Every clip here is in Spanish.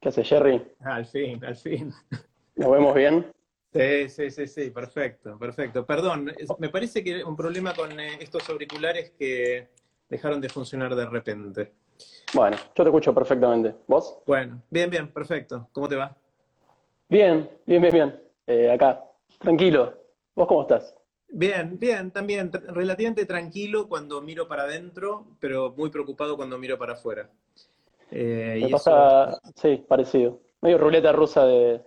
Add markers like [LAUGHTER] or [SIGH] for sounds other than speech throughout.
¿Qué hace Jerry? Al fin, al fin. ¿Nos vemos bien? Sí, sí, sí, sí, perfecto, perfecto. Perdón, me parece que un problema con eh, estos auriculares que dejaron de funcionar de repente. Bueno, yo te escucho perfectamente. ¿Vos? Bueno, bien, bien, perfecto. ¿Cómo te va? Bien, bien, bien, bien. Eh, acá, tranquilo. ¿Vos cómo estás? Bien, bien, también relativamente tranquilo cuando miro para adentro, pero muy preocupado cuando miro para afuera. Eh, Me pasa, sí, parecido. Medio ruleta rusa de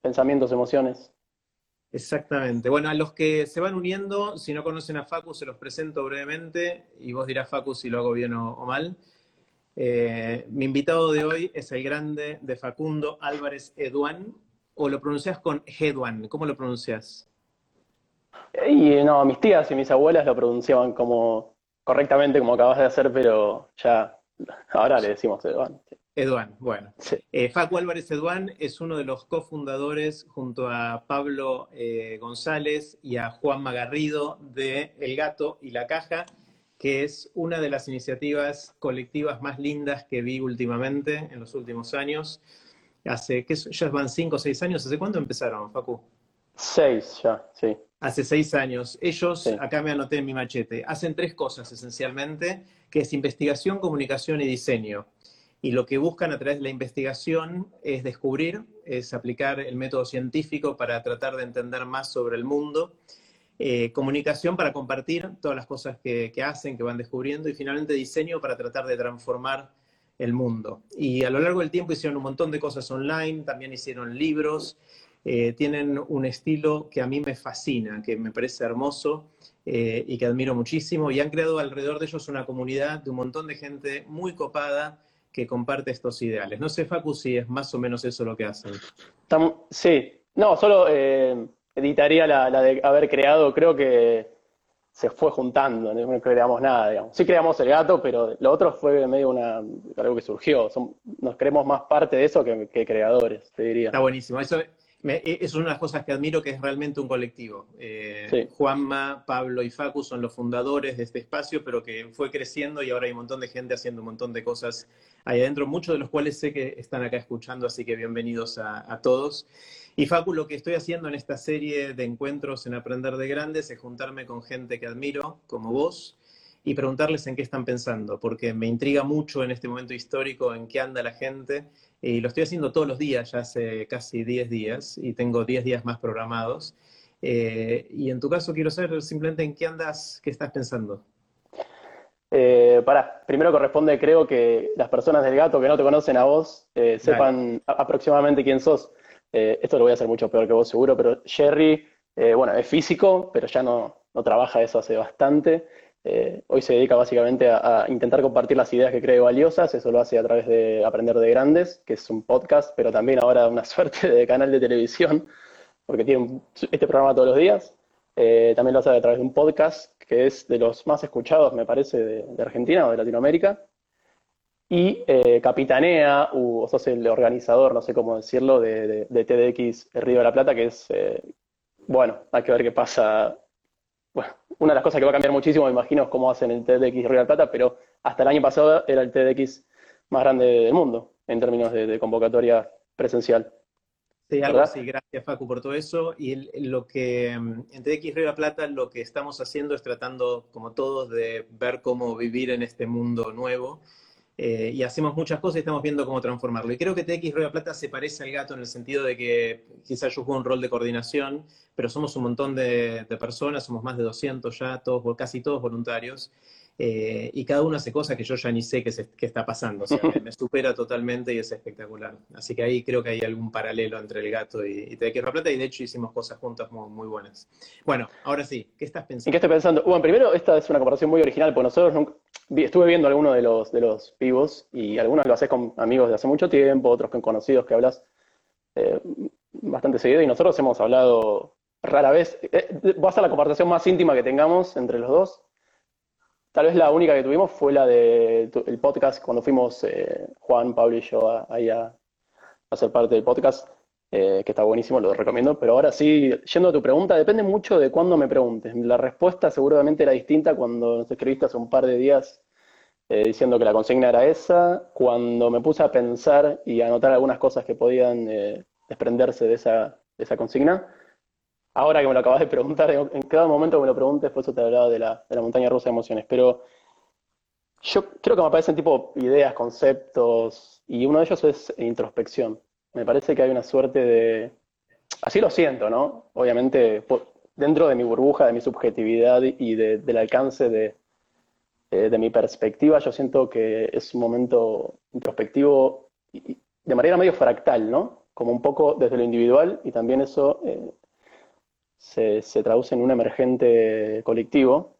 pensamientos, emociones. Exactamente. Bueno, a los que se van uniendo, si no conocen a Facu, se los presento brevemente y vos dirás, Facu, si lo hago bien o, mal. Eh, mi invitado de hoy es el grande de Facundo Álvarez Eduán, o lo pronuncias con Eduán, ¿cómo lo pronuncias? Y no, mis tías y mis abuelas lo pronunciaban como correctamente como acabas de hacer, pero ya Ahora le decimos Eduán. Eduán, bueno. Eh, Facu Álvarez Eduán es uno de los cofundadores junto a Pablo eh, González y a Juan Magarrido de El Gato y la Caja, que es una de las iniciativas colectivas más lindas que vi últimamente, en los últimos años. Hace, que ya van cinco o seis años, ¿hace cuándo empezaron, Facu? Seis ya, sí. Hace seis años. Ellos, acá me anoté en mi machete, hacen tres cosas esencialmente, que es investigación, comunicación y diseño. Y lo que buscan a través de la investigación es descubrir, es aplicar el método científico para tratar de entender más sobre el mundo. Eh, comunicación para compartir todas las cosas que, que hacen, que van descubriendo. Y finalmente diseño para tratar de transformar el mundo. Y a lo largo del tiempo hicieron un montón de cosas online, también hicieron libros, eh, tienen un estilo que a mí me fascina, que me parece hermoso eh, y que admiro muchísimo. Y han creado alrededor de ellos una comunidad de un montón de gente muy copada que comparte estos ideales. No sé, Facu, si es más o menos eso lo que hacen. Sí, no, solo eh, editaría la, de haber creado, creo que se fue juntando, no creamos nada, digamos. Sí creamos el gato, pero lo otro fue medio una, algo que surgió. nos creemos más parte de eso que, que creadores, te diría. Está buenísimo. Eso, e, es una de las cosas que admiro, que es realmente un colectivo. Eh, Juanma, Pablo y Facu son los fundadores de este espacio, pero que fue creciendo y ahora hay un montón de gente haciendo un montón de cosas ahí adentro, muchos de los cuales sé que están acá escuchando, así que bienvenidos a, todos. Y Facu, lo que estoy haciendo en esta serie de encuentros en Aprender de Grandes es juntarme con gente que admiro, como vos, y preguntarles en qué están pensando, porque me intriga mucho en este momento histórico en qué anda la gente y lo estoy haciendo todos los días, ya hace casi 10 días, y tengo 10 días más programados. Eh, y en tu caso quiero saber simplemente en qué andas, qué estás pensando. Eh, para, primero corresponde, creo que las personas del gato que no te conocen a vos eh, sepan aproximadamente quién sos. Eh, esto lo voy a hacer mucho peor que vos seguro, pero Jerry, bueno, es físico, pero ya no, no trabaja eso hace bastante. Eh, hoy se dedica básicamente a, intentar compartir las ideas que cree valiosas, eso lo hace a través de Aprender de Grandes, que es un podcast, pero también ahora una [LAUGHS] suerte de canal de televisión, porque tiene este programa todos los días. Eh, también lo hace a través de un podcast que es de los más escuchados, me parece, de, Argentina o de Latinoamérica. Y eh, capitanea, o sos el organizador, no sé cómo decirlo, de, de TDX Río de la Plata, que es, bueno, hay que ver qué pasa bueno, una de las cosas que va a cambiar muchísimo, me imagino, es cómo hacen el TEDx Río de Plata, pero hasta el año pasado era el TEDx más grande del mundo en términos de, convocatoria presencial. Sí, algo así, gracias Facu por todo eso. Y lo que mm, en TEDx Río de la Plata lo que estamos haciendo es tratando, como todos, de ver cómo vivir en este mundo nuevo. Eh, y hacemos muchas cosas y estamos viendo cómo transformarlo. Y creo que TX Rueda Plata se parece al gato en el sentido de que quizás yo juego un rol de coordinación, pero somos un montón de, de personas, somos más de 200 ya, todos, casi todos voluntarios. Eh, y cada uno hace cosas que yo ya ni sé qué, está pasando. O sea, [LAUGHS] me, supera totalmente y es espectacular. Así que ahí creo que hay algún paralelo entre el gato y, y Te Plata y de hecho hicimos cosas juntas muy, muy, buenas. Bueno, ahora sí, ¿qué estás pensando? ¿En qué estoy pensando? Bueno, primero, esta es una comparación muy original, porque nosotros nunca, estuve viendo algunos de los, de los vivos y algunos lo haces con amigos de hace mucho tiempo, otros con conocidos que hablas eh, bastante seguido y nosotros hemos hablado rara vez. Eh, va a ser la comparación más íntima que tengamos entre los dos Tal vez la única que tuvimos fue la del el podcast cuando fuimos eh, Juan, Pablo y yo ahí a, a, ser parte del podcast, eh, que está buenísimo, lo recomiendo. Pero ahora sí, yendo a tu pregunta, depende mucho de cuándo me preguntes. La respuesta seguramente era distinta cuando nos escribiste hace un par de días eh, diciendo que la consigna era esa. Cuando me puse a pensar y a anotar algunas cosas que podían desprenderse de esa, de esa consigna, ahora que me lo acabas de preguntar, en cada momento que me lo preguntes, por eso te hablaba de la, de la montaña rusa de emociones, pero yo creo que me aparecen tipo ideas, conceptos, y uno de ellos es introspección. Me parece que hay una suerte de... Así lo siento, ¿no? Obviamente, dentro de mi burbuja, de mi subjetividad y del alcance de, eh, de mi perspectiva, yo siento que es un momento introspectivo de manera medio fractal, ¿no? Como un poco desde lo individual y también eso eh, se, traduce en un emergente colectivo.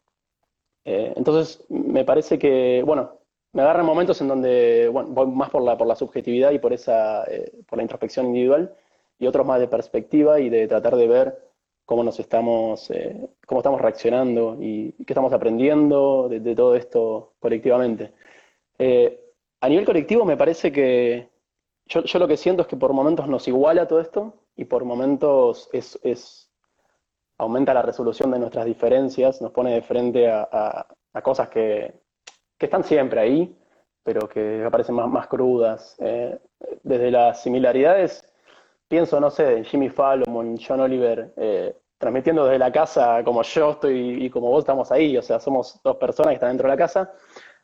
Eh, entonces, me parece que, bueno, me agarran momentos en donde, bueno, voy más por la, por la subjetividad y por, esa, eh, por la introspección individual, y otros más de perspectiva y de tratar de ver cómo nos estamos, eh, cómo estamos reaccionando y, qué estamos aprendiendo de, todo esto colectivamente. a nivel colectivo me parece que yo, yo, lo que siento es que por momentos nos iguala todo esto y por momentos es, es aumenta la resolución de nuestras diferencias, nos pone de frente a, cosas que, están siempre ahí, pero que aparecen más, crudas. Eh, desde las similaridades, pienso, no sé, en Jimmy Fallon, John Oliver, eh, transmitiendo desde la casa como yo estoy y como vos estamos ahí, o sea, somos dos personas que están dentro de la casa.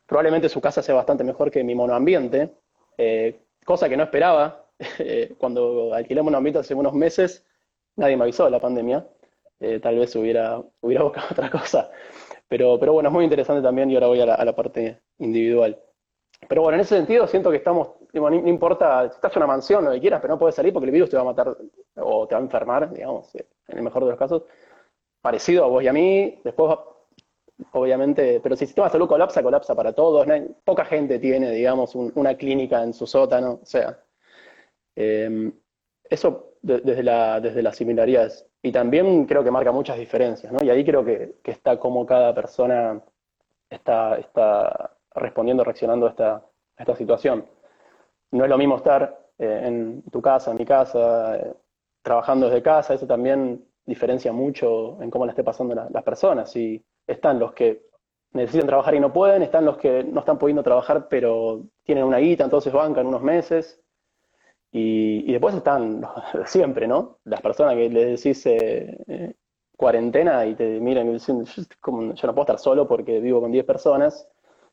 Probablemente su casa sea bastante mejor que mi monoambiente, eh, cosa que no esperaba. [LAUGHS] cuando alquilé monoambiente hace unos meses, nadie me avisó de la pandemia. Eh, tal vez hubiera, hubiera buscado [LAUGHS] otra cosa. Pero, pero bueno, es muy interesante también y ahora voy a la, parte individual. Pero bueno, en ese sentido siento que estamos, no, importa si estás en una mansión, lo que quieras, pero no puedes salir porque el virus te va a matar o te va a enfermar, digamos, en el mejor de los casos, parecido a vos y a mí. Después, obviamente, pero si el sistema de salud colapsa, colapsa para todos. poca gente tiene, digamos, una clínica en su sótano. O sea, eh, eso desde, la, desde las similaridades. Y también creo que marca muchas diferencias, ¿no? Y ahí creo que, está como cada persona está, está respondiendo, reaccionando a esta, esta situación. No es lo mismo estar eh, en tu casa, en mi casa, eh, trabajando desde casa, eso también diferencia mucho en cómo le esté pasando las personas. Y están los que necesitan trabajar y no pueden, están los que no están pudiendo trabajar pero tienen una guita, entonces bancan unos meses, y, después están [LAUGHS] siempre, ¿no? Las personas que les decís eh, eh, cuarentena y te miran y dicen, yo, no puedo estar solo porque vivo con 10 personas.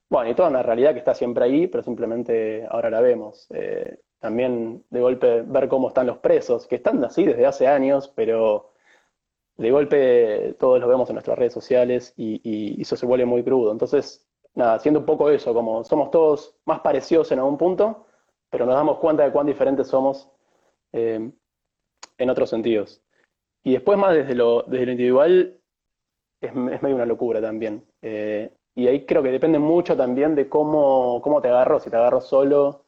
Bueno, y toda una realidad que está siempre ahí, pero simplemente ahora la vemos. Eh, también de golpe ver cómo están los presos, que están así desde hace años, pero de golpe todos lo vemos en nuestras redes sociales y, y eso se vuelve muy crudo. Entonces, nada, haciendo un poco eso, como somos todos más parecidos en algún punto, pero nos damos cuenta de cuán diferentes somos eh, en otros sentidos. Y después más desde lo, desde lo individual es, medio una locura también. Eh, y ahí creo que depende mucho también de cómo, cómo te agarró, si te agarró solo,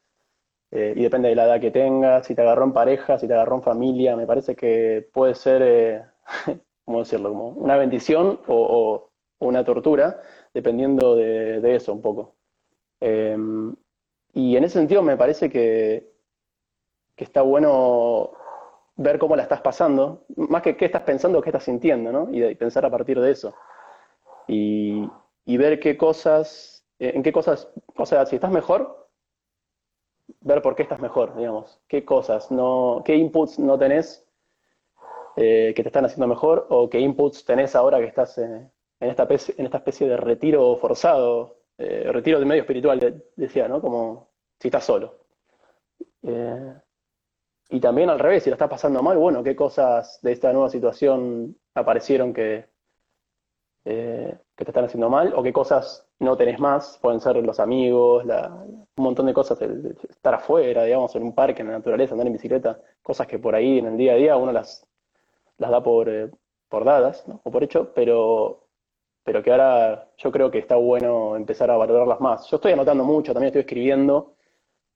eh, y depende de la edad que tengas, si te agarró en pareja, si te agarró en familia, me parece que puede ser, [LAUGHS] ¿cómo decirlo?, como una bendición o, una tortura, dependiendo de, de, eso un poco. Y en ese sentido me parece que, está bueno ver cómo la estás pasando, más que qué estás pensando, qué estás sintiendo, ¿no? Y, pensar a partir de eso. Y, ver qué cosas, en qué cosas, o sea, si estás mejor, ver por qué estás mejor, digamos. Qué cosas, no, qué inputs no tenés eh, que te están haciendo mejor, o qué inputs tenés ahora que estás en, esta, en esta especie de retiro forzado eh, retiro de medio espiritual, decía, ¿no? Como si estás solo. Eh, y también al revés, si lo estás pasando mal, bueno, qué cosas de esta nueva situación aparecieron que, eh, que te están haciendo mal, o qué cosas no tenés más, pueden ser los amigos, un montón de cosas, estar afuera, digamos, en un parque, en la naturaleza, andar en bicicleta, cosas que por ahí en el día a día uno las, las da por, por dadas, o por hecho, pero, pero que ahora yo creo que está bueno empezar a valorarlas más. Yo estoy anotando mucho, también estoy escribiendo,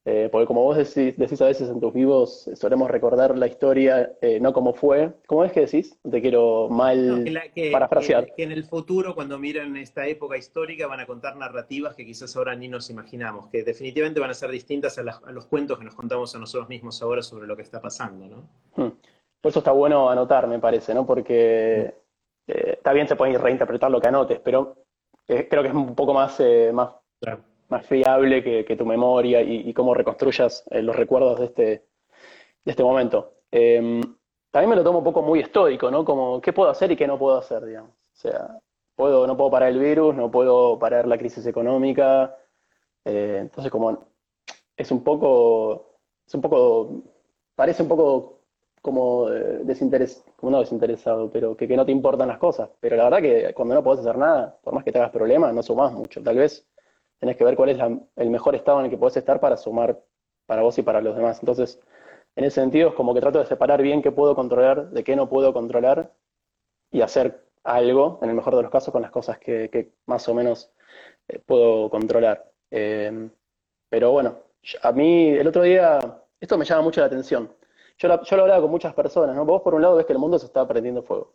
eh, porque como vos decís, decís, a veces en tus vivos, solemos recordar la historia, eh, no como fue. ¿Cómo es que decís? Te quiero mal parafrasear. Que, en el futuro, cuando miren esta época histórica, van a contar narrativas que quizás ahora ni nos imaginamos, que definitivamente van a ser distintas a, los cuentos que nos contamos a nosotros mismos ahora sobre lo que está pasando, ¿no? Hmm. Por eso está bueno anotar, me parece, ¿no? Porque eh, está bien, se puede reinterpretar lo que anotes, pero creo que es un poco más, más más fiable que, tu memoria y, cómo reconstruyas eh, los recuerdos de este, de este momento. Eh, también me lo tomo un poco muy estoico, ¿no? Como, ¿qué puedo hacer y qué no puedo hacer, digamos? O sea, puedo, no puedo parar el virus, no puedo parar la crisis económica. Eh, entonces, como es un poco, es un poco, parece un poco como desinteres, como no desinteresado, pero que, no te importan las cosas. Pero la verdad que cuando no podés hacer nada, por más que te hagas problemas, no sumás mucho. Tal vez tenés que ver cuál es el mejor estado en el que podés estar para sumar para vos y para los demás. Entonces, en ese sentido es como que trato de separar bien qué puedo controlar, de qué no puedo controlar y hacer algo, en el mejor de los casos, con las cosas que, más o menos eh, puedo controlar. Em, pero bueno, a mí el otro día, esto me llama mucho la atención. Yo lo, yo lo hablaba con muchas personas, ¿no? Vos por un lado ves que el mundo se está prendiendo fuego.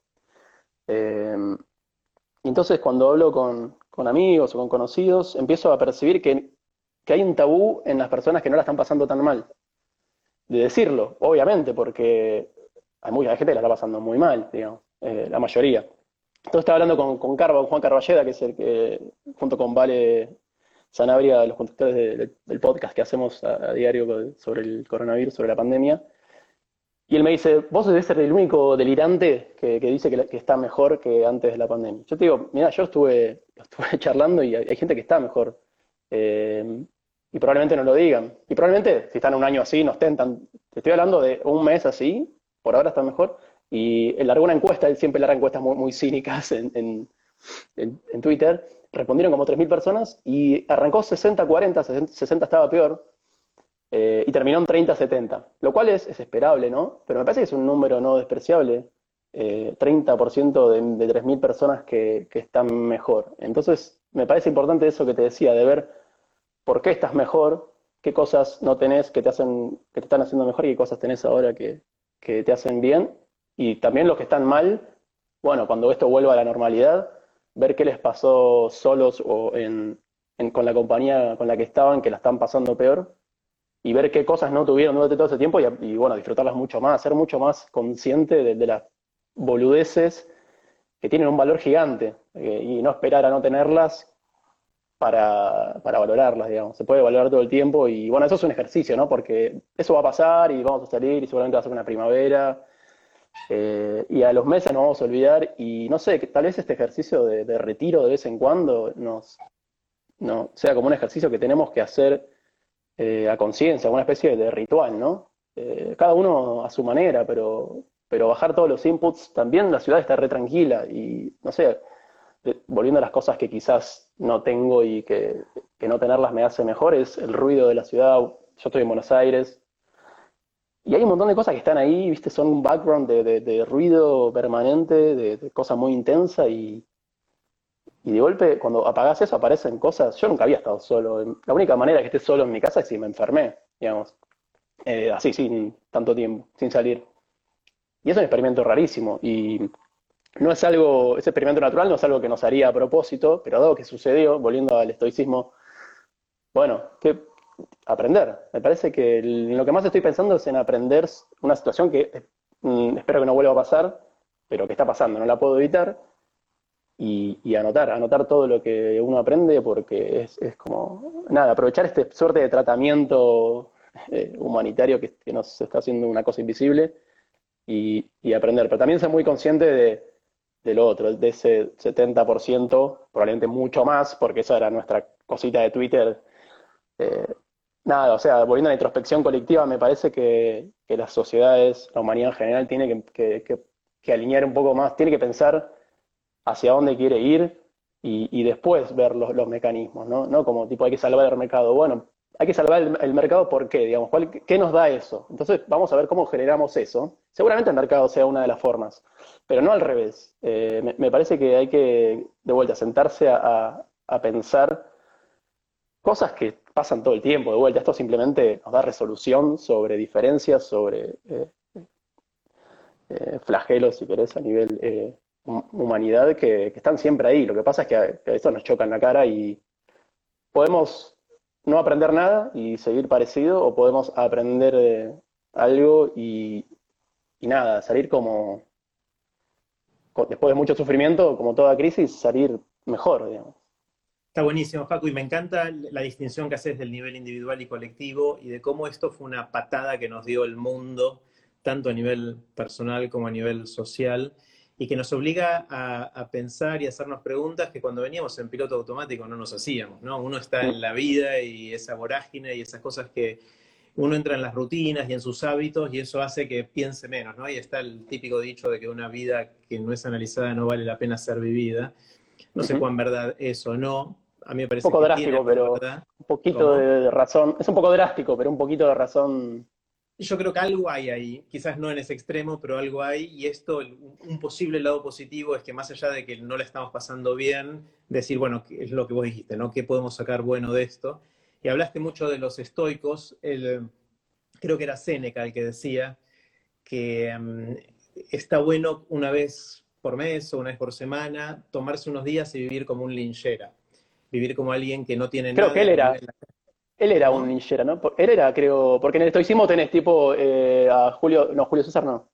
Y entonces cuando hablo con, con amigos o con conocidos, empiezo a percibir que, hay un tabú en las personas que no la están pasando tan mal. De decirlo, obviamente, porque hay mucha gente que la está pasando muy mal, digamos, eh, la mayoría. Entonces estaba hablando con, con, Juan Carballeda, que es el que, junto con Vale Sanabria, los conductores del podcast que hacemos a, diario sobre el coronavirus, sobre la pandemia, y él me dice, vos debes ser el único delirante que, dice que, está mejor que antes de la pandemia. Yo te digo, mira, yo estuve, [LAUGHS] estuve charlando y hay, gente que está mejor. Eh, y probablemente no lo digan. Y probablemente, si están un año así, no estén tan... Te estoy hablando de un mes así, por ahora están mejor. Y él largó una encuesta, él siempre larga encuestas muy, muy cínicas en, en, Twitter. Respondieron como 3.000 personas y arrancó 60-40, 60 estaba peor. Eh, y terminó en 30-70, lo cual es, esperable, ¿no? Pero me parece que es un número no despreciable, 30% eh, de, de 3.000 personas que, están mejor. Entonces, me parece importante eso que te decía, de ver por qué estás mejor, qué cosas no tenés que te, hacen, que te están haciendo mejor y qué cosas tenés ahora que, te hacen bien. Y también los que están mal, bueno, cuando esto vuelva a la normalidad, ver qué les pasó solos o con la compañía con la que estaban, que la están pasando peor, y ver qué cosas no tuvieron durante todo ese tiempo y, bueno, disfrutarlas mucho más, ser mucho más consciente de, las boludeces que tienen un valor gigante eh, y no esperar a no tenerlas para, valorarlas, digamos. Se puede valorar todo el tiempo y bueno, eso es un ejercicio, ¿no? Porque eso va a pasar y vamos a salir y seguramente va a ser una primavera eh, y a los meses nos vamos a olvidar y no sé, tal vez este ejercicio de, retiro de vez en cuando nos no, sea como un ejercicio que tenemos que hacer eh, a conciencia, una especie de ritual, ¿no? Eh, cada uno a su manera, pero, pero bajar todos los inputs, también la ciudad está re tranquila y, no sé, volviendo a las cosas que quizás no tengo y que, no tenerlas me hace mejor, es el ruido de la ciudad. Yo estoy en Buenos Aires, y hay un montón de cosas que están ahí, viste, son un background de, ruido permanente, de, de, cosa muy intensa y, y de golpe, cuando apagás eso, aparecen cosas. Yo nunca había estado solo. La única manera que esté solo en mi casa es si me enfermé, digamos. Eh, así, sin tanto tiempo, sin salir. Y es un experimento rarísimo. Y no es algo, ese experimento natural no es algo que nos haría a propósito, pero dado que sucedió, volviendo al estoicismo, bueno, que aprender. Me parece que lo que más estoy pensando es en aprender una situación que mm, espero que no vuelva a pasar, pero que está pasando, no la puedo evitar y, anotar, anotar todo lo que uno aprende porque es, como, nada, aprovechar este suerte de tratamiento eh, humanitario que, nos está haciendo una cosa invisible y, aprender, pero también ser muy consciente de, lo otro, de ese 70%, probablemente mucho más, porque esa era nuestra cosita de Twitter. Eh, nada, o sea, volviendo a la introspección colectiva, me parece que, las sociedades, la humanidad en general, tiene que, alinear un poco más, tiene que pensar hacia dónde quiere ir y, después ver los, mecanismos, ¿no? No como tipo hay que salvar el mercado. Bueno, hay que salvar el, mercado ¿por qué? Digamos, ¿qué nos da eso? Entonces vamos a ver cómo generamos eso. Seguramente el mercado sea una de las formas, pero no al revés. Eh, me, parece que hay que, de vuelta, sentarse a pensar cosas que pasan todo el tiempo de vuelta. Esto simplemente nos da resolución sobre diferencias, sobre eh, eh, flagelos, si querés, a nivel humanidad, que, están siempre ahí. Lo que pasa es que, esto nos choca en la cara y podemos no aprender nada y seguir parecido, o podemos aprender algo y, nada, salir como, después de mucho sufrimiento, como toda crisis, salir mejor, digamos. Está buenísimo, Facu, y me encanta la distinción que haces del nivel individual y colectivo y de cómo esto fue una patada que nos dio el mundo, tanto a nivel personal como a nivel social, y que nos obliga a, pensar y a hacernos preguntas que cuando veníamos en piloto automático no nos hacíamos, ¿no? Uno está en la vida y esa vorágine y esas cosas que uno entra en las rutinas y en sus hábitos y eso hace que piense menos, ¿no? Y está el típico dicho de que una vida que no es analizada no vale la pena ser vivida. No sé cuán verdad es o no, a mí me parece un poco drástico, pero un poquito de, razón. Es un poco drástico, pero un poquito de razón. Yo creo que algo hay ahí, quizás no en ese extremo, pero algo hay. Y esto, un posible lado positivo es que más allá de que no le estamos pasando bien, decir, bueno, es lo que vos dijiste, ¿no? ¿Qué podemos sacar bueno de esto? Y hablaste mucho de los estoicos. El, creo que era Séneca el que decía que mm, está bueno una vez por mes o una vez por semana tomarse unos días y vivir como un linchera vivir como alguien que no tiene creo nada. Creo que él era, él era un ninjera, ¿no? Él era, creo, porque en el estoicismo tenés tipo eh, a Julio, no, Julio César no.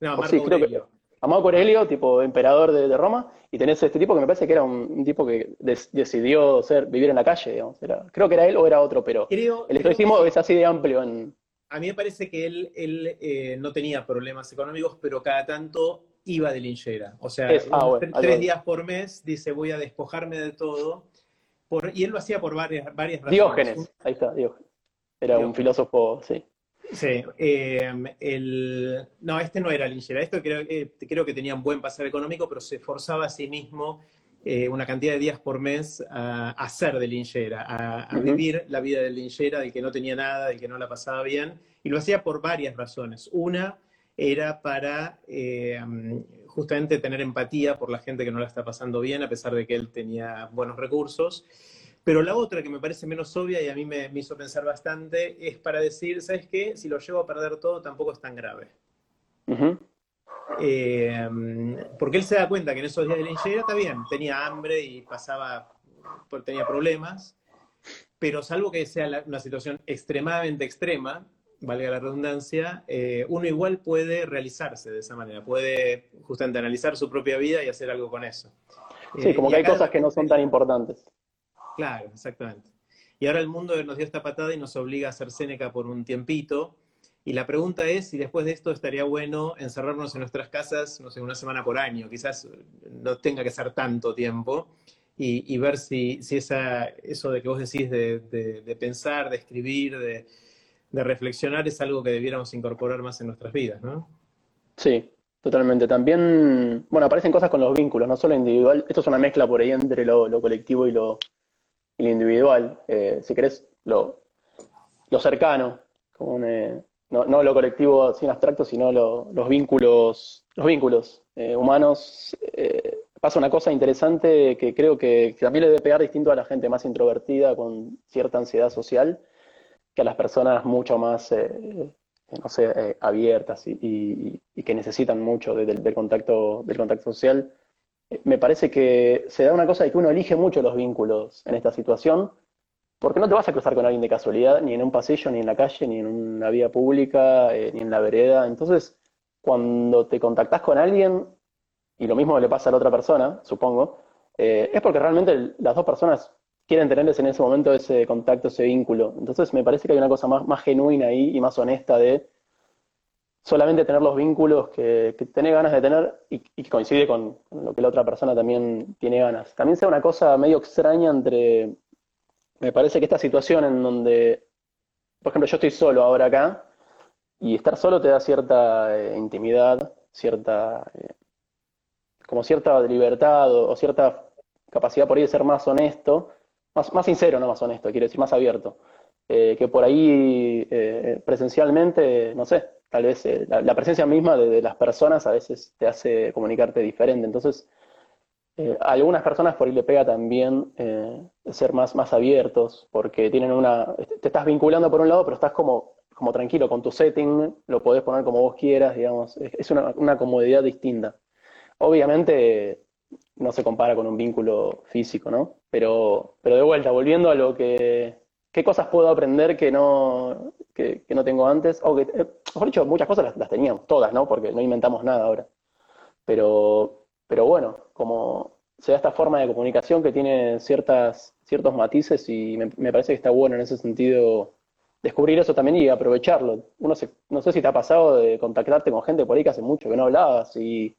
No, Marco sí, creo que, a Marco Aurelio, tipo emperador de, Roma, y tenés este tipo que me parece que era un, tipo que decidió ser, vivir en la calle, digamos. creo que era él o era otro, pero el estoicismo es así de amplio en... A mí me parece que él, él eh, no tenía problemas económicos, pero cada tanto iba de linchera. O sea, ah, tres días por mes dice voy a despojarme de todo y él lo hacía por varias, varias razones. Diógenes, ahí está, Diógenes. Era un filósofo, sí. Sí, eh, no, este no era Lingera, esto creo, eh, creo que tenía un buen pasar económico, pero se forzaba a sí mismo eh, una cantidad de días por mes a, a ser de Lingera, a, vivir la vida de Lingera, del que no tenía nada, del que no la pasaba bien, y lo hacía por varias razones. Una era para justamente tener empatía por la gente que no la está pasando bien, a pesar de que él tenía buenos recursos. Pero la otra que me parece menos obvia y a mí me, hizo pensar bastante es para decir, ¿sabes qué? Si lo llevo a perder todo, tampoco es tan grave. Eh, porque él se da cuenta que en esos días de la ingeniería está bien, tenía hambre y pasaba, tenía problemas, pero salvo que sea una situación extremadamente extrema, valga la redundancia, eh, uno igual puede realizarse de esa manera, puede justamente analizar su propia vida y hacer algo con eso. Sí, como que hay cosas que no son tan importantes. Claro, exactamente. Y ahora el mundo nos dio esta patada y nos obliga a hacer Seneca por un tiempito. Y la pregunta es si después de esto estaría bueno encerrarnos en nuestras casas, no sé, una semana por año, quizás no tenga que ser tanto tiempo, y, ver si, si esa, eso de que vos decís de pensar, de escribir, de, de reflexionar es algo que debiéramos incorporar más en nuestras vidas, ¿no? Sí, totalmente. También, bueno, aparecen cosas con los vínculos, no solo individual. Esto es una mezcla por ahí entre lo, colectivo y lo, individual. Eh, si querés, lo, cercano, como no, lo colectivo sin abstracto, sino los vínculos, los vínculos eh, humanos. Eh, pasa una cosa interesante que creo que, que también le debe pegar distinto a la gente más introvertida con cierta ansiedad social que a las personas mucho más, eh, no sé, eh, abiertas y, que necesitan mucho del, contacto, del contacto social. Eh, me parece que se da una cosa de que uno elige mucho los vínculos en esta situación, porque no te vas a cruzar con alguien de casualidad, ni en un pasillo, ni en la calle, ni en una vía pública, ni en la vereda. Entonces, cuando te contactas con alguien, y lo mismo le pasa a la otra persona, supongo, es porque realmente las dos personas quieren tenerles en ese momento ese contacto, ese vínculo. Entonces me parece que hay una cosa más, más genuina ahí y más honesta de solamente tener los vínculos que, que tenés ganas de tener y, que coincide con, lo que la otra persona también tiene ganas. También sea una cosa medio extraña entre me parece que esta situación en donde, por ejemplo, yo estoy solo ahora acá, y estar solo te da cierta eh, intimidad, cierta, eh, como cierta libertad o, cierta capacidad por ahí de ser más honesto, más, sincero, no más honesto, quiero decir, más abierto. Eh, que por ahí presencialmente, no sé, tal vez la, presencia misma de, las personas a veces te hace comunicarte diferente. Entonces, a algunas personas por ahí le pega también ser más, más abiertos, porque tienen una, te estás vinculando por un lado, pero estás como como tranquilo con tu setting, lo podés poner como vos quieras, digamos, es una, comodidad distinta. Obviamente no se compara con un vínculo físico, ¿no? Pero, pero de vuelta, volviendo a lo que, ¿qué cosas puedo aprender que no, que, no tengo antes? O que, eh, mejor dicho, muchas cosas las, teníamos, todas, ¿no? Porque no inventamos nada ahora. Pero, pero bueno, como se da esta forma de comunicación que tiene ciertas, ciertos matices y me, me parece que está bueno en ese sentido descubrir eso también y aprovecharlo. Uno no sé si te ha pasado de contactarte con gente por ahí que hace mucho que no hablabas y,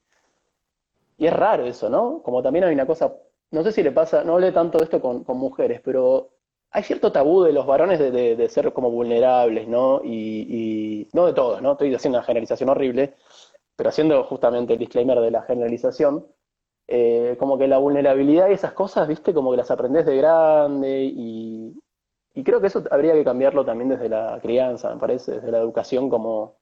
y es raro eso, ¿no? Como también hay una cosa, no sé si le pasa, no hablé tanto de esto con, mujeres, pero hay cierto tabú de los varones de, ser como vulnerables, ¿no? Y, no de todos, ¿no? Estoy haciendo una generalización horrible, pero haciendo justamente el disclaimer de la generalización, eh, como que la vulnerabilidad y esas cosas, viste, como que las aprendes de grande y, y creo que eso habría que cambiarlo también desde la crianza, me parece, desde la educación, como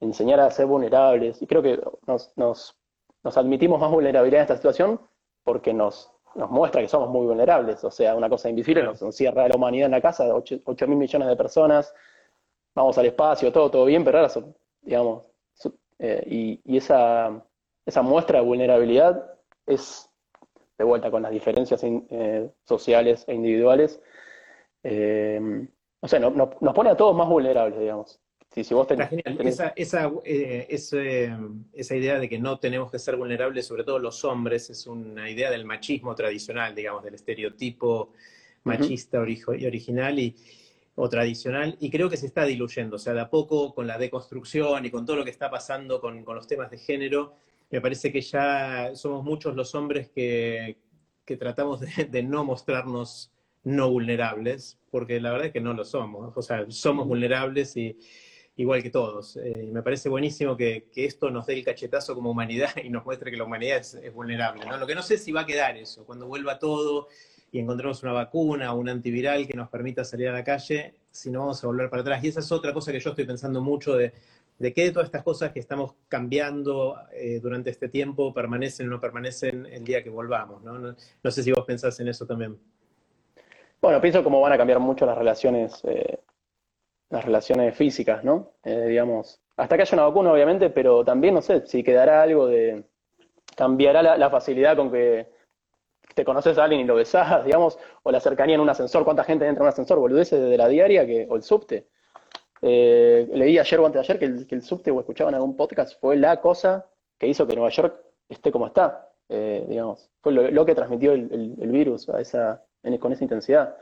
enseñar a ser vulnerables. Y creo que nos, admitimos más vulnerabilidad en esta situación porque nos, nos muestra que somos muy vulnerables. O sea, una cosa invisible nos encierra la humanidad en la casa, 8, mil millones de personas, vamos al espacio, todo, todo bien, pero ahora, digamos, eh, y, esa, esa muestra de vulnerabilidad es, de vuelta con las diferencias eh, sociales e individuales, eh, o sea, nos pone a todos más vulnerables, digamos. Si, vos tenés, Esa, esa, eh, esa, idea de que no tenemos que ser vulnerables, sobre todo los hombres, es una idea del machismo tradicional, digamos, del estereotipo machista y original y, o tradicional, y creo que se está diluyendo. O sea, de a poco, con la deconstrucción y con todo lo que está pasando con, los temas de género, me parece que ya somos muchos los hombres que, tratamos de no mostrarnos no vulnerables, porque la verdad es que no lo somos. O sea, somos vulnerables y igual que todos. Eh, me parece buenísimo que, esto nos dé el cachetazo como humanidad y nos muestre que la humanidad es, vulnerable. Lo que no sé si va a quedar eso, cuando vuelva todo y encontremos una vacuna o un antiviral que nos permita salir a la calle, si no vamos a volver para atrás. Y esa es otra cosa que yo estoy pensando mucho de, qué de todas estas cosas que estamos cambiando eh, durante este tiempo permanecen o no permanecen el día que volvamos. ¿no? no sé si vos pensás en eso también. Bueno, pienso cómo van a cambiar mucho las relaciones, eh, las relaciones físicas, ¿no? Eh, digamos, hasta que haya una vacuna, obviamente, pero también, no sé, si quedará algo de, cambiará la, facilidad con que te conoces a alguien y lo besás, [LAUGHS] digamos, o la cercanía en un ascensor, cuánta gente entra en un ascensor, boludeces desde la diaria que, o el subte. Eh, leí ayer o antes de ayer que el, subte o escuchaban algún podcast fue la cosa que hizo que Nueva York esté como está, digamos, fue lo, que transmitió el virus a esa, con esa intensidad.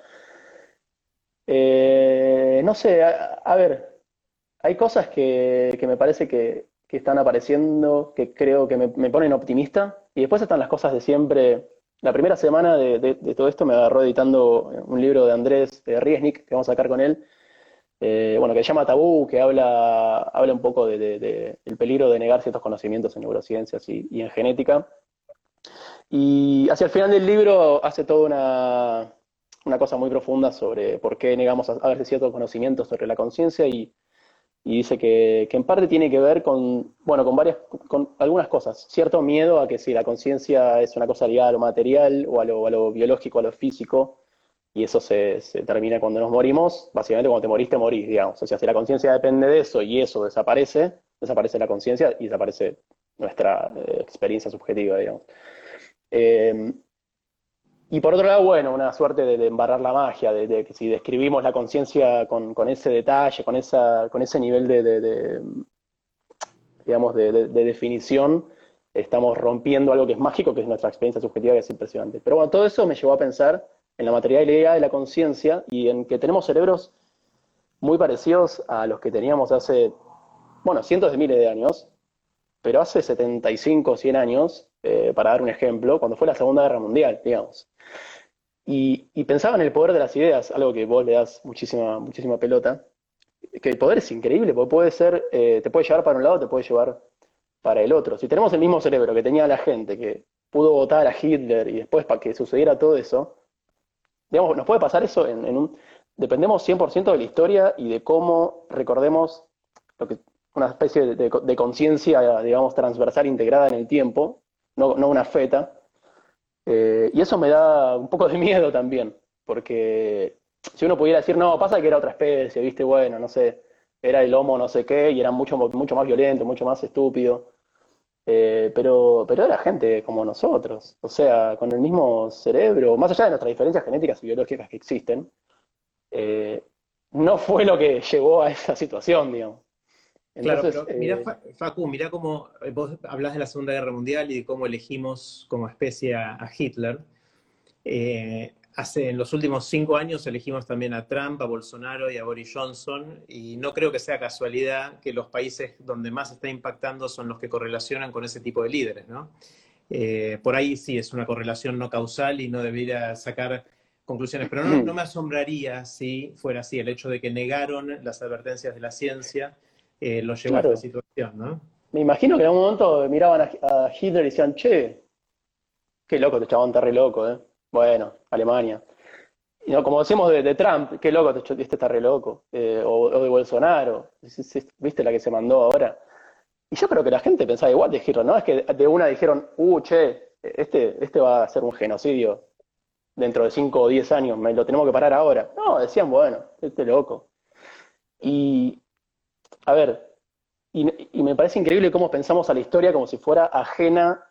Eh, no sé, a, ver, hay cosas que, me parece que, están apareciendo, que creo que me, ponen optimista, y después están las cosas de siempre. La primera semana de, todo esto me agarró editando un libro de Andrés Riesnik, que vamos a sacar con él, eh, bueno, que se llama Tabú, que habla, habla un poco del peligro de negar ciertos conocimientos en neurociencias y en genética. Y hacia el final del libro hace toda una, una cosa muy profunda sobre por qué negamos a, veces ciertos conocimientos sobre la conciencia y, y, dice que, que, en parte tiene que ver con, bueno, con varias, con algunas cosas. Cierto miedo a que si la conciencia es una cosa ligada a lo material o a lo, a lo biológico, a lo físico, y eso se, se, termina cuando nos morimos, básicamente cuando te moriste, morís, digamos. O sea, si la conciencia depende de eso y eso desaparece, desaparece la conciencia y desaparece nuestra eh, experiencia subjetiva, digamos. Eh, y por otro lado, bueno, una suerte de, embarrar la magia, de, que si describimos la conciencia con, ese detalle, con, esa, con ese nivel de, digamos, de, definición, estamos rompiendo algo que es mágico, que es nuestra experiencia subjetiva, que es impresionante. Pero bueno, todo eso me llevó a pensar en la materialidad de la conciencia y en que tenemos cerebros muy parecidos a los que teníamos hace, bueno, cientos de miles de años, pero hace 75 o 100 años, eh, para dar un ejemplo, cuando fue la Segunda Guerra Mundial, digamos. Y, pensaba en el poder de las ideas, algo que vos le das muchísima, muchísima pelota, que el poder es increíble, porque puede ser, eh, te puede llevar para un lado, te puede llevar para el otro. Si tenemos el mismo cerebro que tenía la gente, que pudo votar a Hitler y después para que sucediera todo eso, digamos, nos puede pasar eso en, un... Dependemos 100% de la historia y de cómo recordemos lo que, una especie de, conciencia, digamos, transversal integrada en el tiempo, no, no una feta, eh, y eso me da un poco de [LAUGHS] miedo también, porque si uno pudiera decir, no, pasa que era otra especie, viste, bueno, no sé, era el homo no sé qué, y era mucho, mucho más violento, mucho más estúpido. Eh, pero, pero era gente como nosotros, o sea, con el mismo cerebro, más allá de nuestras diferencias genéticas y biológicas que existen, eh, no fue lo que [LAUGHS] llevó a esa situación, digamos claro, pero mira, eh, Facu, mira cómo eh, vos hablas de la Segunda Guerra Mundial y de cómo elegimos como especie a, Hitler. Eh, hace, en los últimos cinco años elegimos también a Trump, a Bolsonaro y a Boris Johnson, y no creo que sea casualidad que los países donde más está impactando son los que correlacionan con ese tipo de líderes, ¿no? por ahí sí es una correlación no causal y no debería sacar conclusiones, pero no, no me asombraría si fuera así, el hecho de que negaron las advertencias de la ciencia eh, lo llevó a esta situación, ¿no? Me imagino que en un momento miraban a, Hitler y decían, che, qué loco este chabón, está re loco, ¿eh? Bueno, Alemania. Y no, como decimos de, Trump, qué loco, este, este está re loco. Eh, o, de Bolsonaro, ¿viste la que se mandó ahora? Y yo creo que la gente pensaba igual de Hitler, ¿no? Es que de una dijeron, uh, che, este, este va a ser un genocidio dentro de 5 o 10 años, me lo tenemos que parar ahora. No, decían, bueno, este loco. Y, a ver, y, me parece increíble cómo pensamos a la historia como si fuera ajena,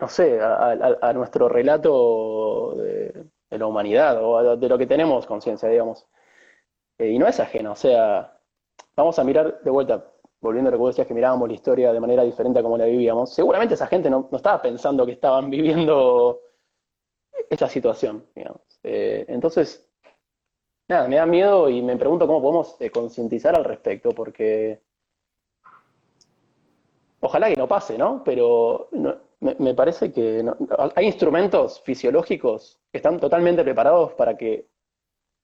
no sé, a, nuestro relato de, la humanidad o de lo que tenemos conciencia, digamos. Eh, y no es ajeno, o sea, vamos a mirar de vuelta, volviendo a lo que decías que mirábamos la historia de manera diferente a como la vivíamos. Seguramente esa gente no, estaba pensando que estaban [LAUGHS] viviendo esta situación, digamos. Eh, entonces, Nada, me da miedo y me pregunto cómo podemos eh, concientizar al respecto, porque ojalá que no pase, ¿no? Pero me, parece que hay instrumentos fisiológicos que están totalmente preparados para que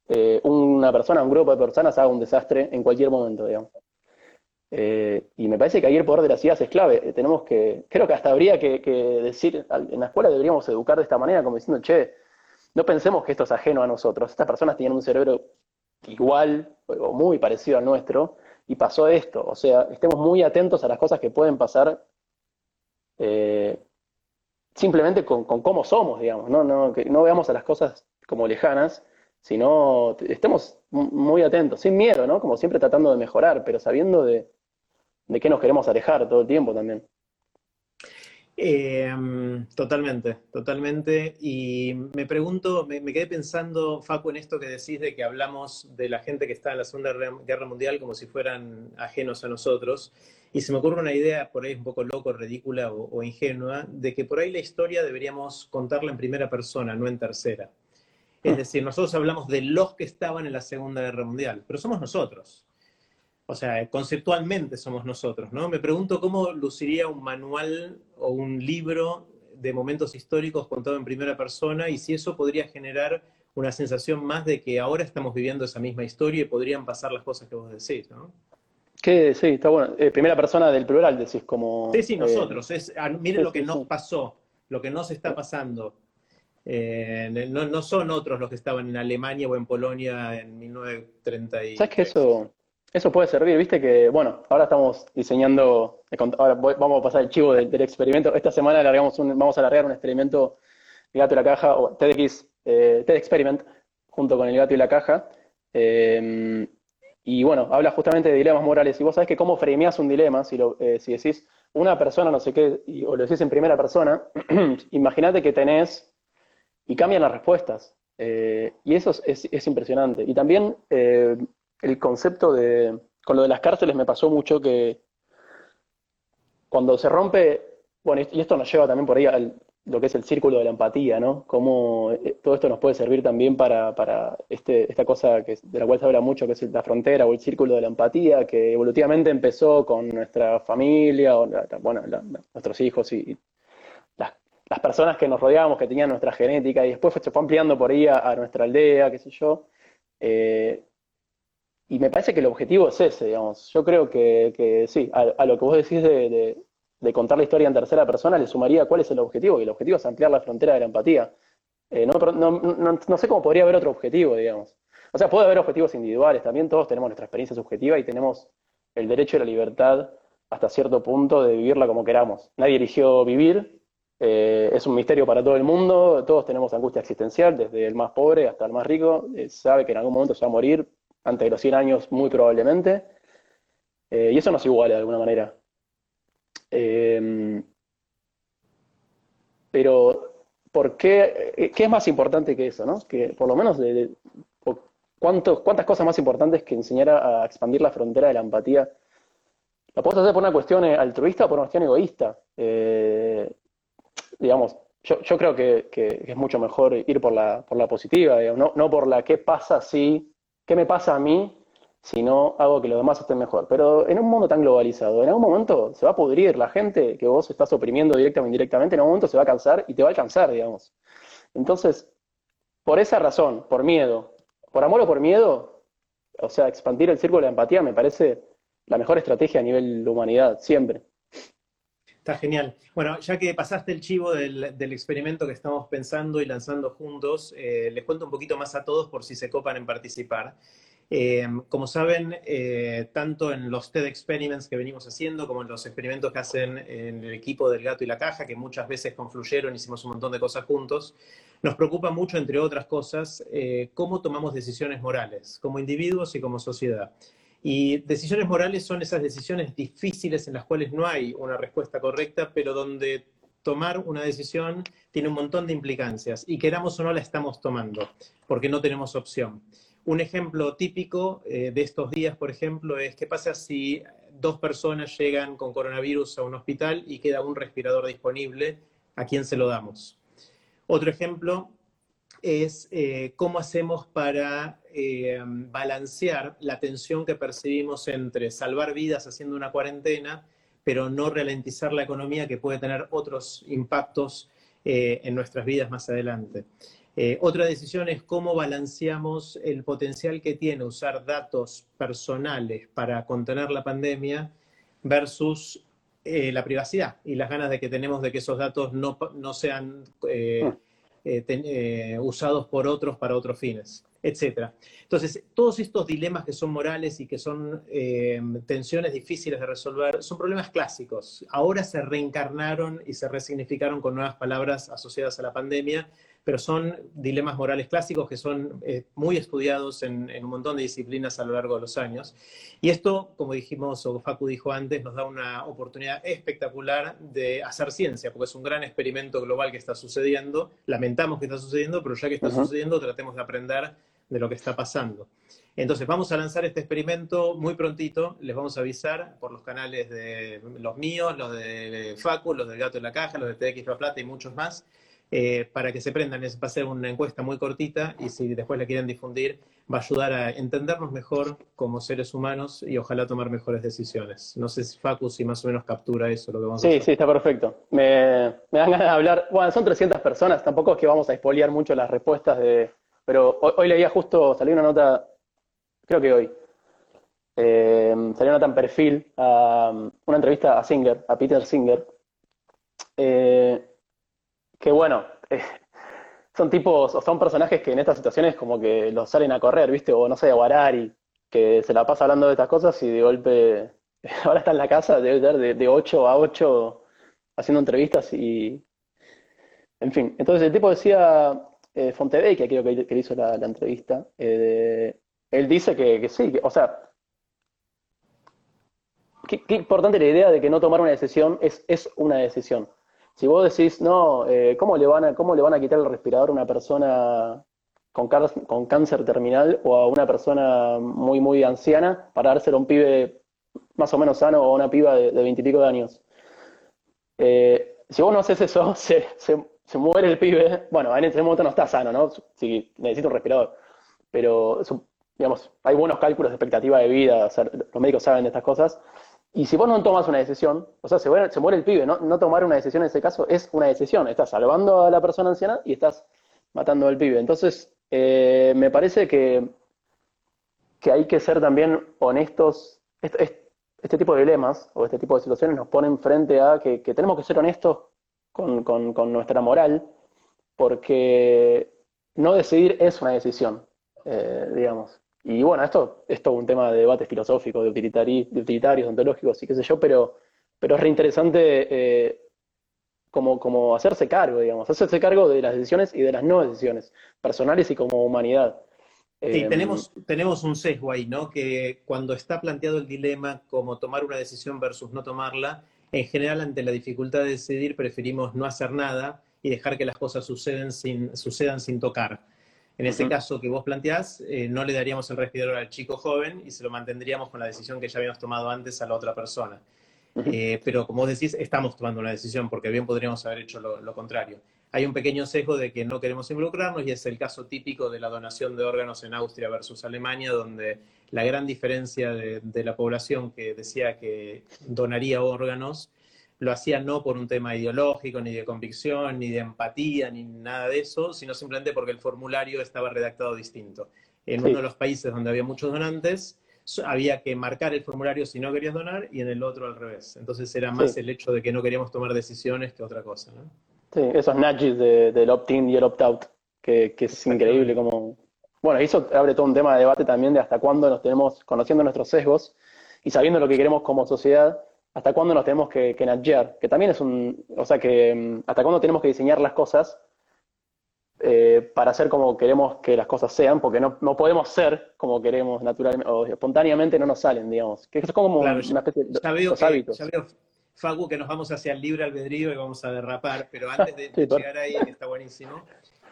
eh, una persona, un grupo de personas haga un desastre en cualquier momento, digamos. Eh, y me parece que ahí el poder de las ideas es clave. tenemos que, creo que hasta habría que, que, decir, en la escuela deberíamos educar de esta manera, como diciendo, che, no pensemos que esto es ajeno a nosotros. Estas personas tienen un cerebro igual o muy parecido al nuestro y pasó esto. O sea, estemos muy atentos a las cosas que pueden pasar eh, simplemente con, cómo somos, digamos. ¿no? No, no veamos a las cosas como lejanas, sino estemos muy atentos, sin miedo, ¿no? Como siempre tratando de mejorar, pero sabiendo de, de qué nos queremos alejar todo el tiempo también. Em, totalmente, totalmente. Y me pregunto, me, quedé pensando, Facu, en esto que decís de que hablamos de la gente que está en la Segunda Guerra Mundial como si fueran ajenos a nosotros. Y se me ocurre una idea por ahí un poco loco, ridícula o ingenua, de que por ahí la historia deberíamos contarla en primera persona, no en tercera. Es decir, nosotros hablamos de los que estaban en la Segunda Guerra Mundial, pero somos nosotros. O sea, conceptualmente somos nosotros, ¿no? Me pregunto cómo luciría un manual o un libro de momentos históricos contado en primera persona y si eso podría generar una sensación más de que ahora estamos viviendo esa misma historia y podrían pasar las cosas que vos decís, ¿no? Que sí, está bueno. Eh, primera persona del plural, decís, como. Sí, sí, nosotros. es, ah, miren lo que nos pasó, lo que nos está pasando. Eh, no, no, son otros los que estaban en Alemania o en Polonia en 1930. ¿Sabes que eso, eso puede servir, viste que, bueno, ahora estamos diseñando, ahora vamos a pasar el chivo del, experimento. Esta semana vamos a alargar un experimento El gato y la caja, o TEDx, eh, TED Experiment, junto con el gato y la caja. Em, y bueno, habla justamente de dilemas morales. Y vos sabés que cómo fremeás un dilema, si, lo, eh, si decís una persona no sé qué, o lo decís en primera persona, [CLEARS THROAT] imagínate que tenés, y cambian las respuestas. Eh, y eso es, es, impresionante. Y también eh, el concepto de, con lo de las cárceles me pasó mucho que cuando se rompe, bueno, y esto nos lleva también por ahí a lo que es el círculo de la empatía, ¿no? Cómo eh, todo esto nos puede servir también para, para este, esta cosa que, de la cual se habla mucho, que es la frontera o el círculo de la empatía, que evolutivamente empezó con nuestra familia, o bueno, nuestros hijos y, las, las personas que nos rodeábamos, que tenían nuestra genética, y después se fue ampliando por ahí a, nuestra aldea, qué sé yo. Eh, y me parece que el objetivo es ese, digamos. Yo creo que, sí, a, lo que vos decís de, contar la historia en tercera persona, le sumaría cuál es el objetivo, y el objetivo es ampliar la frontera de la empatía. Eh, no, sé cómo podría haber otro objetivo, digamos. O sea, puede haber objetivos individuales, también todos tenemos nuestra experiencia subjetiva y tenemos el derecho a la libertad hasta cierto punto de vivirla como queramos. Nadie eligió vivir, eh, es un misterio para todo el mundo, todos tenemos angustia existencial, desde el más pobre hasta el más rico, eh, sabe que en algún momento se va a morir, antes de los 100 años muy probablemente, y eso nos iguala de alguna manera. pero ¿por qué, eh, qué es más importante que eso? ¿no? Que por lo menos de, ¿cuántas cosas más importantes que enseñar a, expandir la frontera de la empatía? ¿La puedes hacer por una cuestión eh, altruista o por una cuestión egoísta? Eh, digamos, yo, creo que, es mucho mejor ir por la, por la positiva, no, no por la qué pasa si, qué me pasa a mí si no hago que los demás estén mejor. Pero en un mundo tan globalizado, en algún momento se va a pudrir la gente que vos estás oprimiendo directamente o indirectamente, en algún momento se va a cansar y te va a alcanzar, digamos. Entonces, por esa razón, por miedo, por amor o por miedo, o sea, expandir el círculo de empatía me parece la mejor estrategia a nivel de humanidad, siempre. Está genial. Bueno, ya que pasaste el chivo del, experimento que estamos pensando y lanzando juntos, eh, les cuento un poquito más a todos por si se copan en participar. Eh, como saben, eh, tanto en los TED Experiments que venimos haciendo, como en los experimentos que hacen en el equipo del gato y la caja, que muchas veces confluyeron, hicimos un montón de cosas juntos, nos preocupa mucho, entre otras cosas, eh, cómo tomamos decisiones morales, como individuos y como sociedad. Y decisiones morales son esas decisiones difíciles en las cuales no hay una respuesta correcta, pero donde tomar una decisión tiene un montón de implicancias y queramos o no la estamos tomando, porque no tenemos opción. Un ejemplo típico eh, de estos días, por ejemplo, es qué pasa si dos personas llegan con coronavirus a un hospital y queda un respirador disponible, ¿a quién se lo damos? Otro ejemplo es eh, cómo hacemos para eh, balancear la tensión que percibimos entre salvar vidas haciendo una cuarentena, pero no ralentizar la economía que puede tener otros impactos en nuestras vidas más adelante. Eh, otra decisión es cómo balanceamos el potencial que tiene usar datos personales para contener la pandemia versus eh, la privacidad y las ganas de que tenemos de que esos datos no, sean eh, hmm. usados por otros para otros fines, etc. Entonces, todos estos dilemas que son morales y que son tensiones difíciles de resolver son problemas clásicos. Ahora se reencarnaron y se resignificaron con nuevas palabras asociadas a la pandemia pero son dilemas morales clásicos que son eh, muy estudiados en, un montón de disciplinas a lo largo de los años. Y esto, como dijimos, o Facu dijo antes, nos da una oportunidad espectacular de hacer ciencia, porque es un gran experimento global que está sucediendo. Lamentamos que está sucediendo, pero ya que está sucediendo, tratemos de aprender de lo que está pasando. Entonces, vamos a lanzar este experimento muy prontito. Les vamos a avisar por los canales de los míos, los de Facu, los del Gato en la Caja, los de TX La Plata y muchos más. Eh, para que se prendan. Es, va a ser una encuesta muy cortita y si después la quieren difundir, va a ayudar a entendernos mejor como seres humanos y ojalá tomar mejores decisiones. No sé si Facu si más o menos captura eso lo que vamos sí, a hacer. Sí, está perfecto. Me, me, dan ganas de hablar. Bueno, son 300 personas, tampoco es que vamos a expoliar mucho las respuestas de... Pero hoy, leía justo, salió una nota, creo que hoy, eh, salió una nota en perfil, una entrevista a Singer, a Peter Singer, eh, que bueno, eh, son tipos, o son personajes que en estas situaciones como que los salen a correr, ¿viste? O no sé, a Guarari, que se la pasa hablando de estas cosas y de golpe, [LAUGHS] ahora está en la casa, debe estar de, de 8 a 8 haciendo entrevistas y... En fin, entonces el tipo decía, eh, que creo que, que hizo la, entrevista, eh, él dice que, sí, o sea, qué, importante la idea de que no tomar una decisión es, es una decisión. Si vos decís, no, eh, ¿cómo, le van a, ¿cómo le van a quitar el respirador a una persona con, con cáncer terminal o a una persona muy, muy anciana para dárselo a un pibe más o menos sano o a una piba de veintipico de, años? Eh, si vos no haces eso, [LAUGHS] se, se, muere el pibe. Bueno, en ese momento no está sano, ¿no? Si necesita un respirador. Pero, digamos, hay buenos cálculos de expectativa de vida, los médicos saben de estas cosas. Y si vos no tomas una decisión, o sea, se muere, se muere el pibe, ¿no? tomar una decisión en ese caso es una decisión. Estás salvando a la persona anciana y estás matando al pibe. Entonces, eh, me parece que, que hay que ser también honestos. Este, tipo de dilemas o este tipo de situaciones nos ponen frente a que, tenemos que ser honestos con, con, nuestra moral, porque no decidir es una decisión, eh, digamos. Y bueno, esto es todo un tema de debate filosófico, de, utilitarios, ontológicos y qué sé yo, pero, pero es reinteresante eh, como, como hacerse cargo, digamos, hacerse cargo de las decisiones y de las no decisiones, personales y como humanidad. Sí, em, tenemos, tenemos un sesgo ahí, ¿no? Que cuando está planteado el dilema como tomar una decisión versus no tomarla, en general ante la dificultad de decidir preferimos no hacer nada y dejar que las cosas suceden sin, sucedan sin tocar. En ese caso que vos planteás, eh, no le daríamos el respirador al chico joven y se lo mantendríamos con la decisión que ya habíamos tomado antes a la otra persona. Eh, pero como vos decís, estamos tomando una decisión porque bien podríamos haber hecho lo, contrario. Hay un pequeño sesgo de que no queremos involucrarnos y es el caso típico de la donación de órganos en Austria versus Alemania, donde la gran diferencia de la población que decía que donaría órganos lo hacía no por un tema ideológico, ni de convicción, ni de empatía, ni nada de eso, sino simplemente porque el formulario estaba redactado distinto. En uno de los países donde había muchos donantes, había que marcar el formulario si no querías donar y en el otro al revés. Entonces era más el hecho de que no queríamos tomar decisiones que otra cosa. ¿no? Sí, esos nudges del opt-in y el opt-out, que, que, es increíble como... Bueno, eso abre todo un tema de debate también de hasta cuándo nos tenemos, conociendo nuestros sesgos y sabiendo lo que queremos como sociedad, hasta cuándo nos tenemos que, que que también es un, o sea, que mm, hasta cuándo tenemos que diseñar las cosas eh, para hacer como queremos que las cosas sean, porque no, no podemos ser como queremos naturalmente, o espontáneamente no nos salen, digamos. Que es como una especie de ya veo hábitos. Ya veo, Facu, que nos vamos hacia el libre albedrío y vamos a derrapar, pero [LAUGHS] antes de, llegar ahí, que está buenísimo,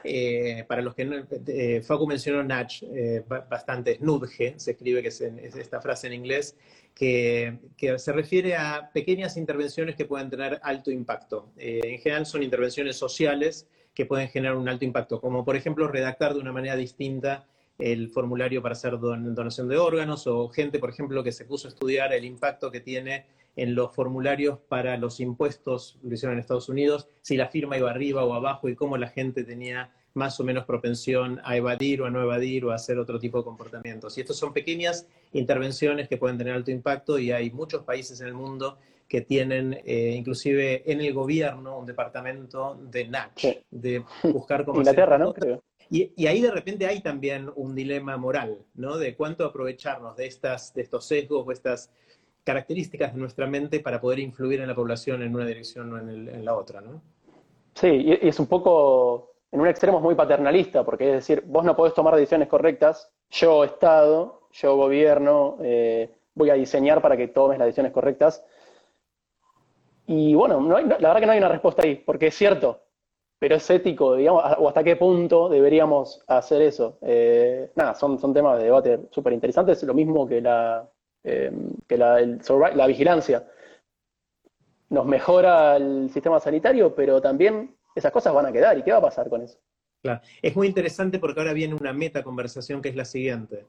eh, para los que no, eh, Facu mencionó Natch, eh, bastante, Nudge, se escribe que es, esta frase en inglés, que, se refiere a pequeñas intervenciones que pueden tener alto impacto. en general son intervenciones sociales que pueden generar un alto impacto, como por ejemplo redactar de una manera distinta el formulario para hacer donación de órganos o gente, por ejemplo, que se puso a estudiar el impacto que tiene en los formularios para los impuestos, lo hicieron en Estados Unidos, si la firma iba arriba o abajo y cómo la gente tenía más o menos propensión a evadir o a no evadir o a hacer otro tipo de comportamientos. Y estas son pequeñas intervenciones que pueden tener alto impacto y hay muchos países en el mundo que tienen eh, inclusive en el gobierno un departamento de NACH, de buscar cómo... Inglaterra, ¿no? Creo. Y, y, ahí de repente hay también un dilema moral, ¿no? De cuánto aprovecharnos de, estas, de estos sesgos o estas características de nuestra mente para poder influir en la población en una dirección o en, la otra, ¿no? Sí, y es un poco, en un extremo es muy paternalista, porque es decir, vos no podés tomar decisiones correctas, yo Estado, yo gobierno, eh, voy a diseñar para que tomes las decisiones correctas. Y bueno, no la verdad que no hay una respuesta ahí, porque es cierto, pero es ético, digamos, o hasta qué punto deberíamos hacer eso. Eh, nada, son, son temas de debate súper interesantes, lo mismo que la, eh, que la, la vigilancia nos mejora el sistema sanitario, pero también esas cosas van a quedar. ¿Y qué va a pasar con eso? Claro. Es muy interesante porque ahora viene una meta conversación que es la siguiente.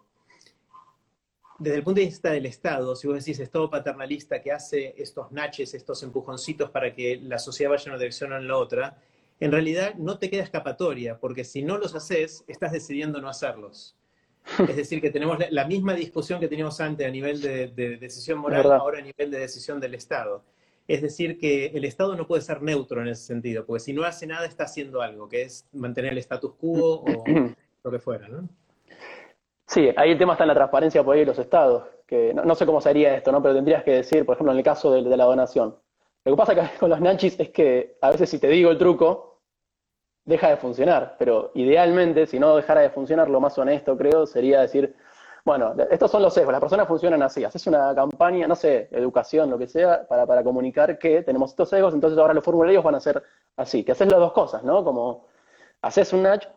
Desde el punto de vista del Estado, si vos decís Estado paternalista que hace estos naches, estos empujoncitos para que la sociedad vaya en una dirección o en la otra, en realidad no te queda escapatoria, porque si no los haces, estás decidiendo no hacerlos. Es decir, que tenemos la misma discusión que teníamos antes a nivel de, decisión moral, ahora a nivel de decisión del Estado. Es decir, que el Estado no puede ser neutro en ese sentido, porque si no hace nada está haciendo algo, que es mantener el status quo o [CLEARS THROAT] lo que fuera, ¿no? Sí, ahí el tema está en la transparencia por ahí de los estados, que no, sé cómo sería esto, ¿no? Pero tendrías que decir, por ejemplo, en el caso de, la donación. Lo que pasa [LAUGHS] con los nanchis es que a veces si te digo el truco, deja de funcionar. Pero idealmente, si no dejara de funcionar, lo más honesto creo sería decir, bueno, estos son los sesgos, las personas funcionan así, haces una campaña, no sé, educación, lo que sea, para, para comunicar que tenemos estos sesgos, entonces ahora los formularios van a ser así, que haces las dos cosas, ¿no? Como haces un nudge,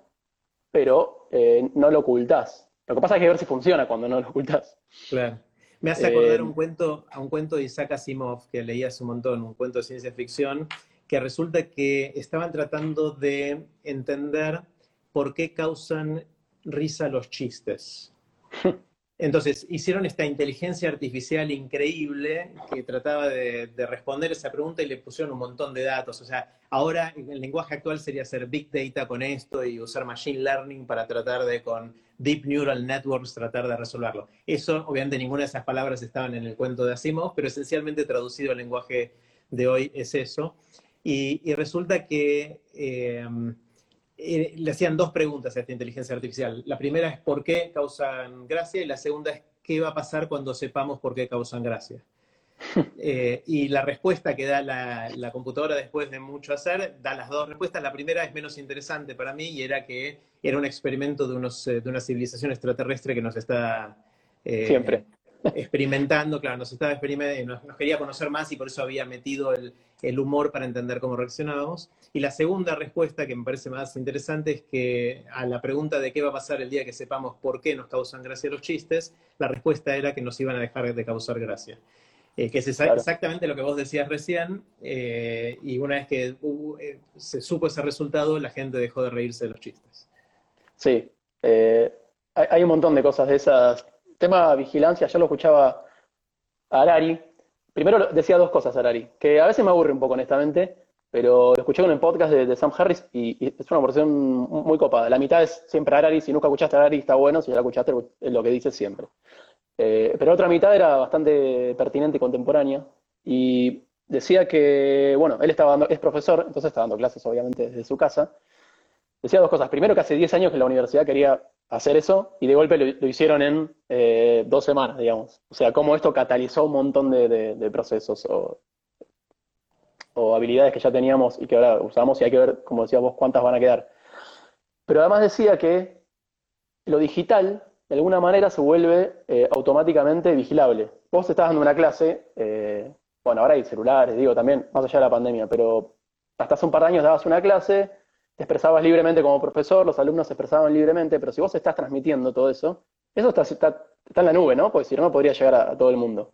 pero eh, no lo ocultás. Lo que pasa es que ver si funciona cuando no lo ocultás. Claro. Me hace acordar eh, un cuento, a un cuento de Isaac Asimov que leí hace un montón, un cuento de ciencia ficción, que resulta que estaban tratando de entender por qué causan risa los chistes. Entonces, hicieron esta inteligencia artificial increíble que trataba de, responder esa pregunta y le pusieron un montón de datos. O sea, ahora el lenguaje actual sería hacer big data con esto y usar machine learning para tratar de, con deep neural networks, tratar de resolverlo. Eso, obviamente, ninguna de esas palabras estaban en el cuento de Asimov, pero esencialmente traducido al lenguaje de hoy es eso. Y, resulta que... Eh, eh, le hacían dos preguntas a esta inteligencia artificial. La primera es por qué causan gracia y la segunda es qué va a pasar cuando sepamos por qué causan gracia. [LAUGHS] Eh, y la respuesta que da la, computadora después de mucho hacer, da las dos respuestas. La primera es menos interesante para mí y era que era un experimento de, unos, eh, de una civilización extraterrestre que nos está... Siempre experimentando, claro, nos estaba experimentando, nos, quería conocer más y por eso había metido el, humor para entender cómo reaccionábamos. Y la segunda respuesta, que me parece más interesante, es que a la pregunta de qué va a pasar el día que sepamos por qué nos causan gracia los chistes, la respuesta era que nos iban a dejar de causar gracia. Eh, que es exactamente lo que vos decías recién, eh, y una vez que eh, se supo ese resultado, la gente dejó de reírse de los chistes. Sí, hay un montón de cosas de esas tema vigilancia, yo lo escuchaba a. Primero decía dos cosas Arari, que a veces me aburre un poco honestamente, pero lo escuché en el podcast de, Sam Harris y, es una versión muy copada. La mitad es siempre Arari, si nunca escuchaste a Arari está bueno, si ya la escuchaste es lo que dice siempre. Eh, pero otra mitad era bastante pertinente y contemporánea y decía que, bueno, él estaba dando, es profesor, entonces está dando clases obviamente desde su casa. Decía dos cosas. Primero que hace 10 años que la universidad quería hacer eso y de golpe lo, hicieron en eh, dos semanas, digamos. O sea, cómo esto catalizó un montón de, procesos o, habilidades que ya teníamos y que ahora usamos y hay que ver, como decía vos, cuántas van a quedar. Pero además decía que lo digital, de alguna manera, se vuelve eh, automáticamente vigilable. Vos estás dando una clase, eh, bueno, ahora hay celulares, digo, también, más allá de la pandemia, pero hasta hace un par de años dabas una clase, te expresabas libremente como profesor, los alumnos se expresaban libremente, pero si vos estás transmitiendo todo eso, eso está, está, en la nube, ¿no? Porque si no, podría llegar a, todo el mundo.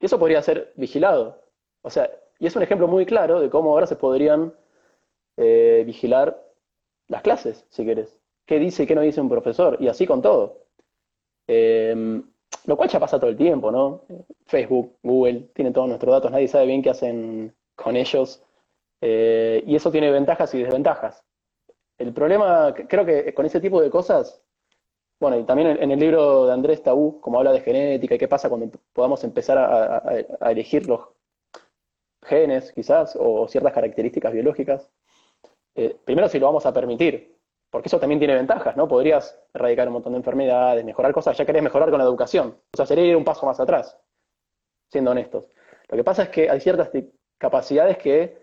Y eso podría ser vigilado. O sea, y es un ejemplo muy claro de cómo ahora se podrían eh, vigilar las clases, si querés. ¿Qué dice y qué no dice un profesor? Y así con todo. Em, lo cual ya pasa todo el tiempo, ¿no? Facebook, Google, tienen todos nuestros datos, nadie sabe bien qué hacen con ellos. Eh, y eso tiene ventajas y desventajas. El problema, creo que con ese tipo de cosas, bueno, y también en el libro de Andrés Tabú, como habla de genética y qué pasa cuando podamos empezar a, elegir los genes, quizás, o ciertas características biológicas, eh, primero si lo vamos a permitir, porque eso también tiene ventajas, ¿no? Podrías erradicar un montón de enfermedades, mejorar cosas, ya querés mejorar con la educación. O sea, sería ir un paso más atrás, siendo honestos. Lo que pasa es que hay ciertas capacidades que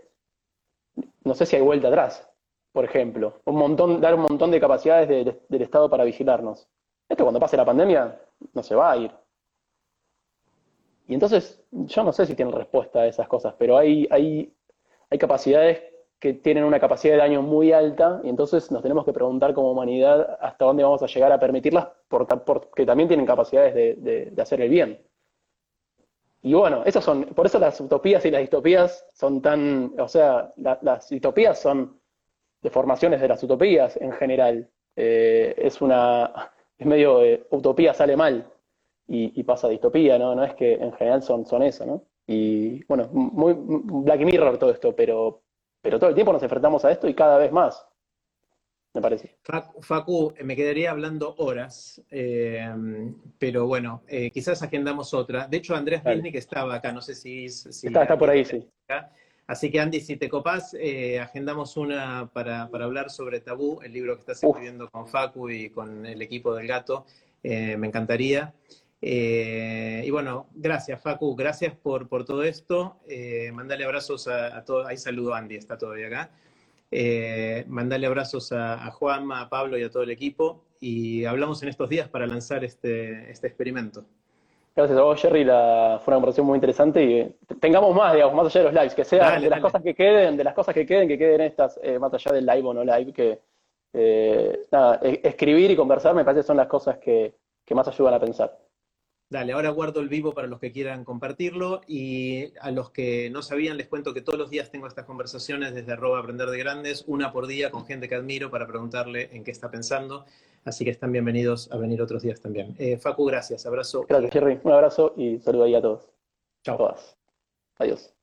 no sé si hay vuelta atrás por ejemplo. Un montón, dar un montón de capacidades del Estado para vigilarnos. Esto cuando pase la pandemia no se va a ir. Y entonces, yo no sé si tienen respuesta a esas cosas, pero hay, hay, hay capacidades que tienen una capacidad de daño muy alta y entonces nos tenemos que preguntar como humanidad hasta dónde vamos a llegar a permitirlas porque también tienen capacidades de, hacer el bien. Y bueno, esas son, por eso las utopías y las distopías son tan, o sea, las distopías son deformaciones de las utopías en general. Eh, es una, es medio eh, utopía sale mal y, pasa distopía, ¿no? No es que en general son, son eso, ¿no? Y bueno, muy Black Mirror todo esto, pero, pero todo el tiempo nos enfrentamos a esto y cada vez más, me parece. Facu, me quedaría hablando horas, eh, pero bueno, quizás agendamos otra. De hecho, Andrés que estaba acá, no sé si... está, está por ahí, sí. Así que Andy, si te copás, eh, agendamos una para, hablar sobre Tabú, el libro que estás escribiendo con Facu y con el equipo del gato. Eh, me encantaría. Eh, y bueno, gracias Facu, gracias por, por todo esto. mandale abrazos a, todos. Ahí saludo a Andy, está todavía acá. mandale abrazos a, a, Juanma, a Pablo y a todo el equipo. Y hablamos en estos días para lanzar este, este experimento. Gracias a vos, Jerry. La, fue una conversación muy interesante y tengamos más, digamos, más allá de los lives, que sean de las cosas que queden, de las cosas que queden, que queden estas, eh, más allá del live o no live, que eh, nada, e, escribir y conversar me parece que son las cosas que, más ayudan a pensar. Dale, ahora guardo el vivo para los que quieran compartirlo y a los que no sabían les cuento que todos los días tengo estas conversaciones desde arroba aprender de grandes, una por día con gente que admiro para preguntarle en qué está pensando. Así que están bienvenidos a venir otros días también. Eh, Facu, gracias. Abrazo. Gracias, Jerry. Un abrazo y saludo ahí a todos. Chao. Adiós.